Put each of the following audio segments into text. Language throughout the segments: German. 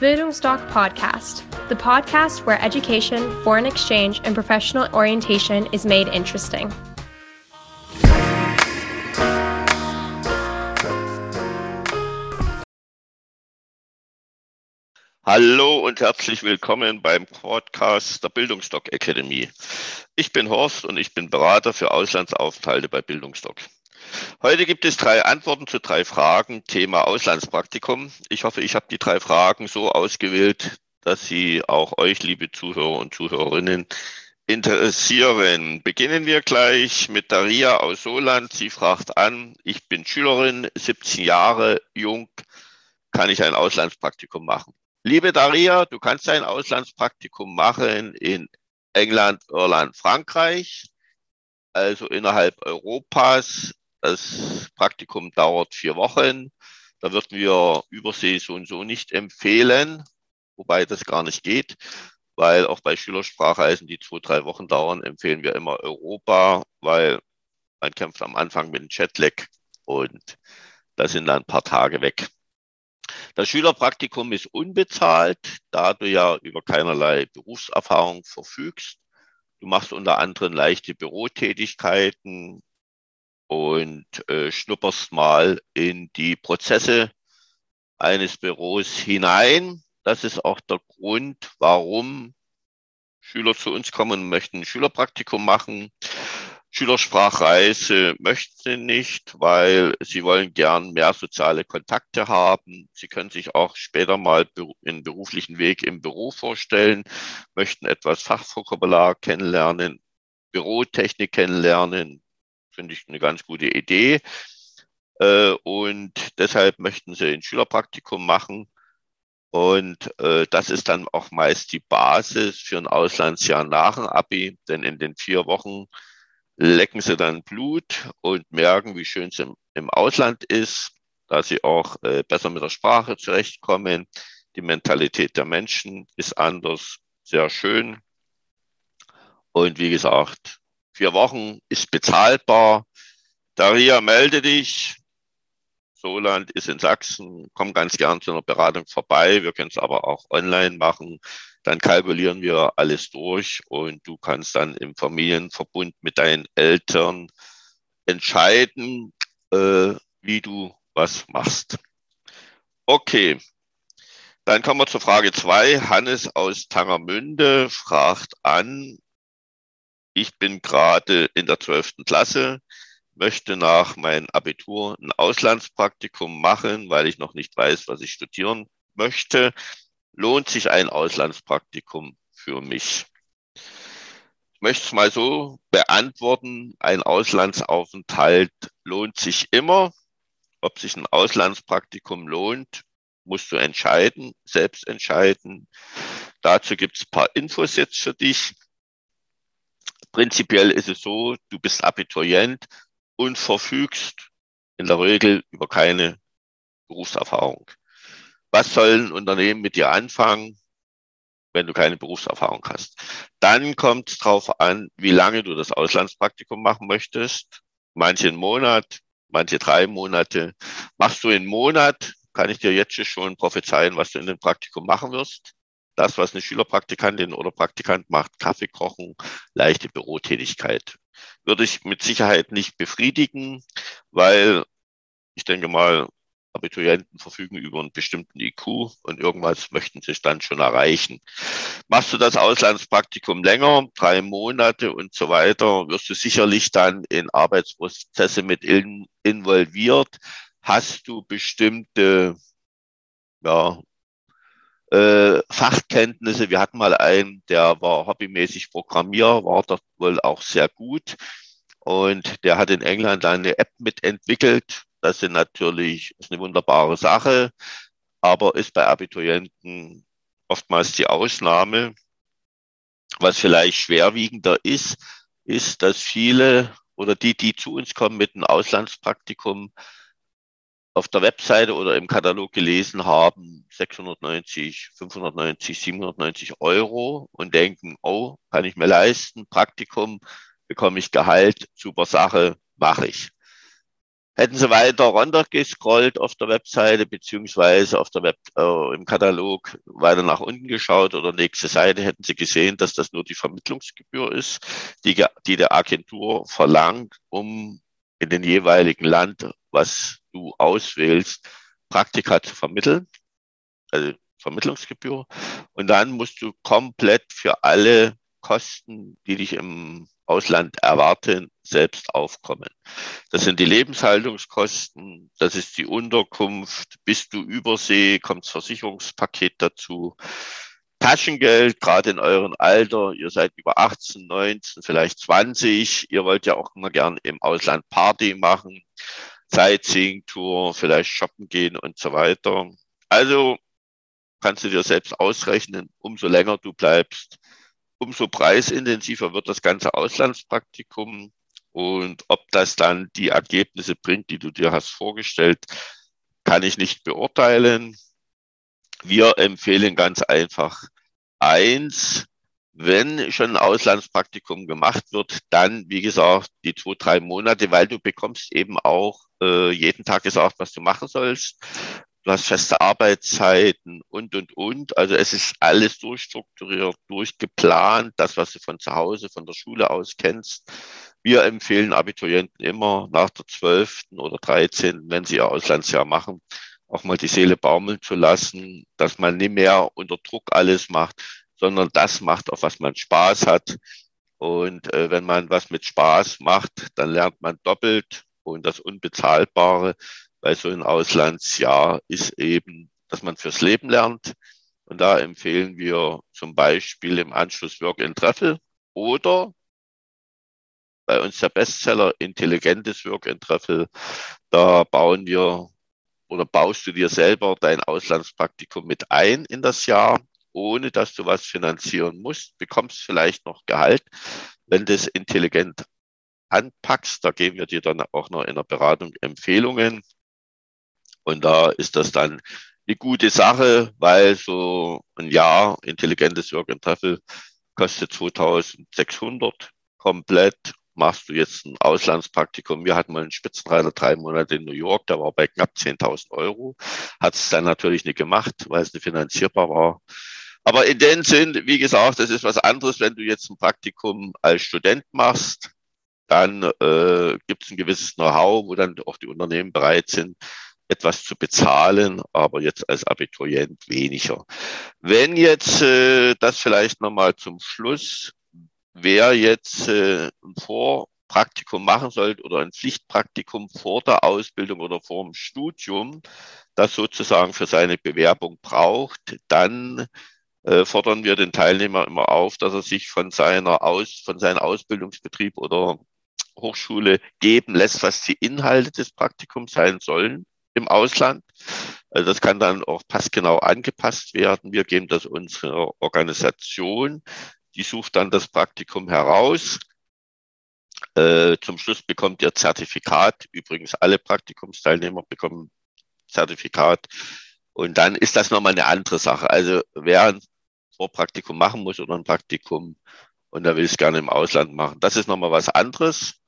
Bildungsdoc Podcast, the podcast where education, foreign exchange, and professional orientation is made interesting. Hallo und herzlich willkommen beim Podcast der Bildungsdoc Academy. Ich bin Horst und ich bin Berater für Auslandsaufenthalte bei Bildungsdoc. Heute gibt es drei Antworten zu drei Fragen, Thema Auslandspraktikum. Ich hoffe, ich habe die drei Fragen so ausgewählt, dass sie auch euch, liebe Zuhörer und Zuhörerinnen, interessieren. Beginnen wir gleich mit Daria aus Soland. Sie fragt an, ich bin Schülerin, 17 Jahre jung, kann ich ein Auslandspraktikum machen? Liebe Daria, du kannst ein Auslandspraktikum machen in England, Irland, Frankreich, also innerhalb Europas. Das Praktikum dauert vier Wochen. Da würden wir Übersee so und so nicht empfehlen, wobei das gar nicht geht, weil auch bei Schülersprachreisen, die zwei, drei Wochen dauern, empfehlen wir immer Europa, weil man kämpft am Anfang mit dem Jetlag und da sind dann ein paar Tage weg. Das Schülerpraktikum ist unbezahlt, da du ja über keinerlei Berufserfahrung verfügst. Du machst unter anderem leichte Bürotätigkeiten und äh, schnupperst mal in die Prozesse eines Büros hinein. Das ist auch der Grund, warum Schüler zu uns kommen und möchten ein Schülerpraktikum machen. Schülersprachreise möchten sie nicht, weil sie wollen gern mehr soziale Kontakte haben. Sie können sich auch später mal in beruflichen Weg im Büro vorstellen, möchten etwas Fachvokabular kennenlernen, Bürotechnik kennenlernen. Finde ich eine ganz gute Idee. Äh, und deshalb möchten sie ein Schülerpraktikum machen. Und äh, das ist dann auch meist die Basis für ein Auslandsjahr nach dem Abi, denn in den vier Wochen lecken sie dann Blut und merken, wie schön es im, im Ausland ist, da sie auch äh, besser mit der Sprache zurechtkommen. Die Mentalität der Menschen ist anders, sehr schön. Und wie gesagt, vier Wochen ist bezahlbar. Daria, melde dich. Soland ist in Sachsen. Komm ganz gern zu einer Beratung vorbei. Wir können es aber auch online machen. Dann kalkulieren wir alles durch und du kannst dann im Familienverbund mit deinen Eltern entscheiden, äh, wie du was machst. Okay, dann kommen wir zur Frage zwei. Hannes aus Tangermünde fragt an, ich bin gerade in der zwölften Klasse, möchte nach meinem Abitur ein Auslandspraktikum machen, weil ich noch nicht weiß, was ich studieren möchte lohnt sich ein Auslandspraktikum für mich? Ich möchte es mal so beantworten. Ein Auslandsaufenthalt lohnt sich immer. Ob sich ein Auslandspraktikum lohnt, musst du entscheiden, selbst entscheiden. Dazu gibt es ein paar Infos jetzt für dich. Prinzipiell ist es so, du bist Abiturient und verfügst in der Regel über keine Berufserfahrung was sollen Unternehmen mit dir anfangen, wenn du keine Berufserfahrung hast. Dann kommt es darauf an, wie lange du das Auslandspraktikum machen möchtest. Manche einen Monat, manche drei Monate. Machst du einen Monat, kann ich dir jetzt schon prophezeien, was du in dem Praktikum machen wirst. Das, was eine Schülerpraktikantin oder Praktikant macht, Kaffee kochen, leichte Bürotätigkeit, würde ich mit Sicherheit nicht befriedigen, weil ich denke mal, Abiturienten verfügen über einen bestimmten IQ und irgendwas möchten sie dann schon erreichen. Machst du das Auslandspraktikum länger, drei Monate und so weiter, wirst du sicherlich dann in Arbeitsprozesse mit in, involviert. Hast du bestimmte ja, äh, Fachkenntnisse. Wir hatten mal einen, der war hobbymäßig Programmierer, war dort wohl auch sehr gut. Und der hat in England eine App mitentwickelt, das sind natürlich, ist eine wunderbare Sache, aber ist bei Abiturienten oftmals die Ausnahme. Was vielleicht schwerwiegender ist, ist, dass viele oder die, die zu uns kommen mit einem Auslandspraktikum, auf der Webseite oder im Katalog gelesen haben, 690, 590, 790 Euro und denken, oh, kann ich mir leisten, Praktikum, bekomme ich Gehalt, super Sache, mache ich. Hätten Sie weiter runtergescrollt auf der Webseite beziehungsweise auf der Web, äh, im Katalog weiter nach unten geschaut oder nächste Seite, hätten Sie gesehen, dass das nur die Vermittlungsgebühr ist, die, die der Agentur verlangt, um in den jeweiligen Land, was du auswählst, Praktika zu vermitteln. Also Vermittlungsgebühr. Und dann musst du komplett für alle Kosten, die dich im Ausland erwarten, selbst aufkommen. Das sind die Lebenshaltungskosten, das ist die Unterkunft. Bist du übersee, kommt das Versicherungspaket dazu. Taschengeld, gerade in eurem Alter, ihr seid über 18, 19, vielleicht 20, ihr wollt ja auch immer gern im Ausland Party machen, Sightseeing-Tour, vielleicht shoppen gehen und so weiter. Also kannst du dir selbst ausrechnen, umso länger du bleibst, umso preisintensiver wird das ganze Auslandspraktikum. Und ob das dann die Ergebnisse bringt, die du dir hast vorgestellt, kann ich nicht beurteilen. Wir empfehlen ganz einfach eins, wenn schon ein Auslandspraktikum gemacht wird, dann, wie gesagt, die zwei, drei Monate, weil du bekommst eben auch äh, jeden Tag gesagt, was du machen sollst du hast feste Arbeitszeiten und, und, und. Also es ist alles durchstrukturiert, durchgeplant, das, was du von zu Hause, von der Schule aus kennst. Wir empfehlen Abiturienten immer nach der 12. oder 13., wenn sie ihr Auslandsjahr machen, auch mal die Seele baumeln zu lassen, dass man nicht mehr unter Druck alles macht, sondern das macht, auf was man Spaß hat. Und äh, wenn man was mit Spaß macht, dann lernt man doppelt und das Unbezahlbare bei so einem Auslandsjahr ist eben, dass man fürs Leben lernt. Und da empfehlen wir zum Beispiel im Anschluss Work and Travel oder bei uns der Bestseller Intelligentes Work and Travel. Da bauen wir oder baust du dir selber dein Auslandspraktikum mit ein in das Jahr, ohne dass du was finanzieren musst, bekommst vielleicht noch Gehalt, wenn das intelligent anpackst. Da geben wir dir dann auch noch in der Beratung Empfehlungen, und da ist das dann eine gute Sache, weil so ein Jahr intelligentes Work and Travel kostet 2600 komplett. Machst du jetzt ein Auslandspraktikum? Wir hatten mal einen Spitzenreiter drei Monate in New York, der war bei knapp 10.000 Euro. Hat es dann natürlich nicht gemacht, weil es nicht finanzierbar war. Aber in dem Sinn, wie gesagt, das ist was anderes, wenn du jetzt ein Praktikum als Student machst. Dann äh, gibt es ein gewisses Know-how, wo dann auch die Unternehmen bereit sind, etwas zu bezahlen, aber jetzt als Abiturient weniger. Wenn jetzt äh, das vielleicht nochmal zum Schluss, wer jetzt äh, ein Vorpraktikum machen sollte oder ein Pflichtpraktikum vor der Ausbildung oder vor dem Studium, das sozusagen für seine Bewerbung braucht, dann äh, fordern wir den Teilnehmer immer auf, dass er sich von seiner Aus, von seinem Ausbildungsbetrieb oder Hochschule geben lässt, was die Inhalte des Praktikums sein sollen im Ausland. Also das kann dann auch passgenau angepasst werden. Wir geben das unserer Organisation. Die sucht dann das Praktikum heraus. Äh, zum Schluss bekommt ihr Zertifikat. Übrigens alle Praktikumsteilnehmer bekommen Zertifikat. Und dann ist das nochmal eine andere Sache. Also wer ein Vorpraktikum machen muss oder ein Praktikum und der will es gerne im Ausland machen, das ist nochmal was anderes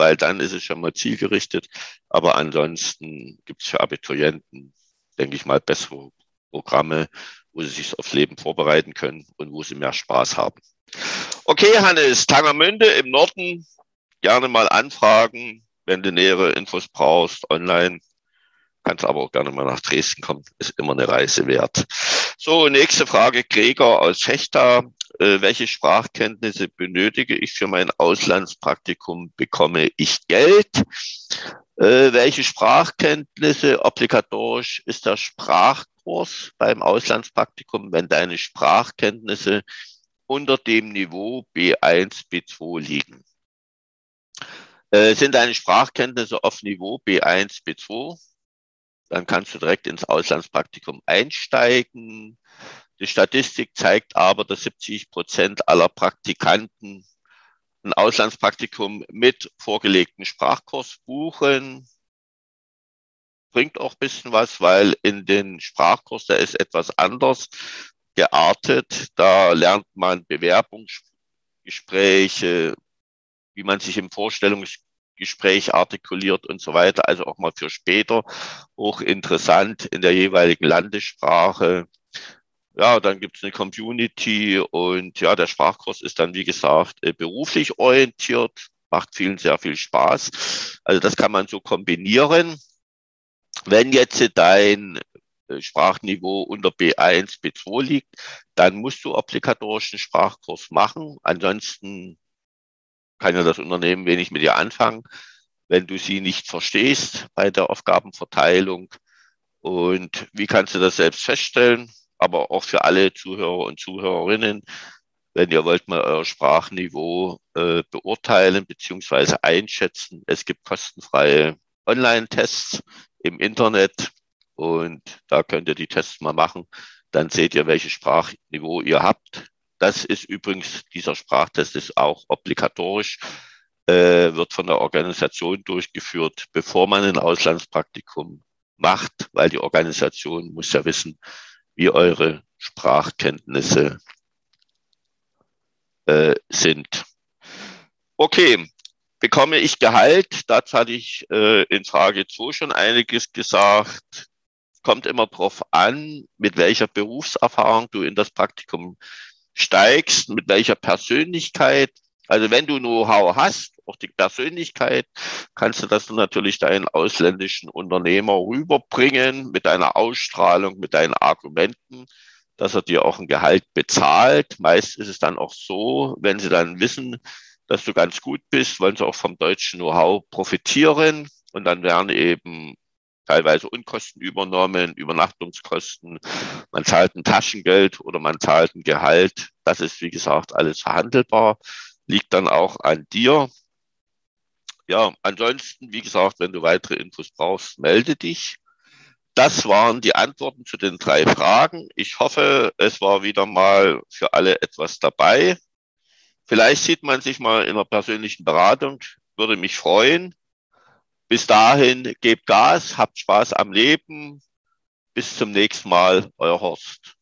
weil dann ist es schon mal zielgerichtet. Aber ansonsten gibt es für Abiturienten, denke ich mal, bessere Programme, wo sie sich aufs Leben vorbereiten können und wo sie mehr Spaß haben. Okay, Hannes, Tangermünde im Norden, gerne mal anfragen, wenn du nähere Infos brauchst, online. Kannst aber auch gerne mal nach Dresden kommen, ist immer eine Reise wert. So, nächste Frage, Gregor aus Fechter äh, welche Sprachkenntnisse benötige ich für mein Auslandspraktikum, bekomme ich Geld, äh, welche Sprachkenntnisse obligatorisch ist der Sprachkurs beim Auslandspraktikum, wenn deine Sprachkenntnisse unter dem Niveau B1, B2 liegen. Äh, sind deine Sprachkenntnisse auf Niveau B1, B2? Dann kannst du direkt ins Auslandspraktikum einsteigen. Die Statistik zeigt aber, dass 70 Prozent aller Praktikanten ein Auslandspraktikum mit vorgelegten Sprachkurs buchen. Bringt auch ein bisschen was, weil in den Sprachkurs, der ist etwas anders geartet. Da lernt man Bewerbungsgespräche, wie man sich im Vorstellungsgespräch Gespräch artikuliert und so weiter. Also auch mal für später hochinteressant in der jeweiligen Landessprache. Ja, dann gibt es eine Community und ja, der Sprachkurs ist dann, wie gesagt, äh, beruflich orientiert, macht vielen sehr viel Spaß. Also das kann man so kombinieren. Wenn jetzt dein Sprachniveau unter B1, B2 liegt, dann musst du obligatorischen Sprachkurs machen. Ansonsten kann ja das Unternehmen wenig mit dir anfangen, wenn du sie nicht verstehst bei der Aufgabenverteilung. Und wie kannst du das selbst feststellen? Aber auch für alle Zuhörer und Zuhörerinnen, wenn ihr wollt mal euer Sprachniveau äh, beurteilen beziehungsweise einschätzen. Es gibt kostenfreie Online-Tests im Internet und da könnt ihr die Tests mal machen. Dann seht ihr, welches Sprachniveau ihr habt. Das ist übrigens, dieser Sprachtest ist auch obligatorisch, äh, wird von der Organisation durchgeführt, bevor man ein Auslandspraktikum macht, weil die Organisation muss ja wissen, wie eure Sprachkenntnisse äh, sind. Okay, bekomme ich Gehalt? Dazu hatte ich äh, in Frage 2 schon einiges gesagt kommt immer drauf an, mit welcher Berufserfahrung du in das Praktikum steigst, mit welcher Persönlichkeit. Also wenn du Know-how hast, auch die Persönlichkeit, kannst du das natürlich deinen ausländischen Unternehmer rüberbringen mit deiner Ausstrahlung, mit deinen Argumenten, dass er dir auch ein Gehalt bezahlt. Meist ist es dann auch so, wenn sie dann wissen, dass du ganz gut bist, wollen sie auch vom deutschen Know-how profitieren. Und dann werden eben teilweise Unkosten übernommen, Übernachtungskosten. Man zahlt ein Taschengeld oder man zahlt ein Gehalt. Das ist, wie gesagt, alles verhandelbar, liegt dann auch an dir. Ja, ansonsten, wie gesagt, wenn du weitere Infos brauchst, melde dich. Das waren die Antworten zu den drei Fragen. Ich hoffe, es war wieder mal für alle etwas dabei. Vielleicht sieht man sich mal in einer persönlichen Beratung, würde mich freuen. Bis dahin, gebt Gas, habt Spaß am Leben. Bis zum nächsten Mal, euer Horst.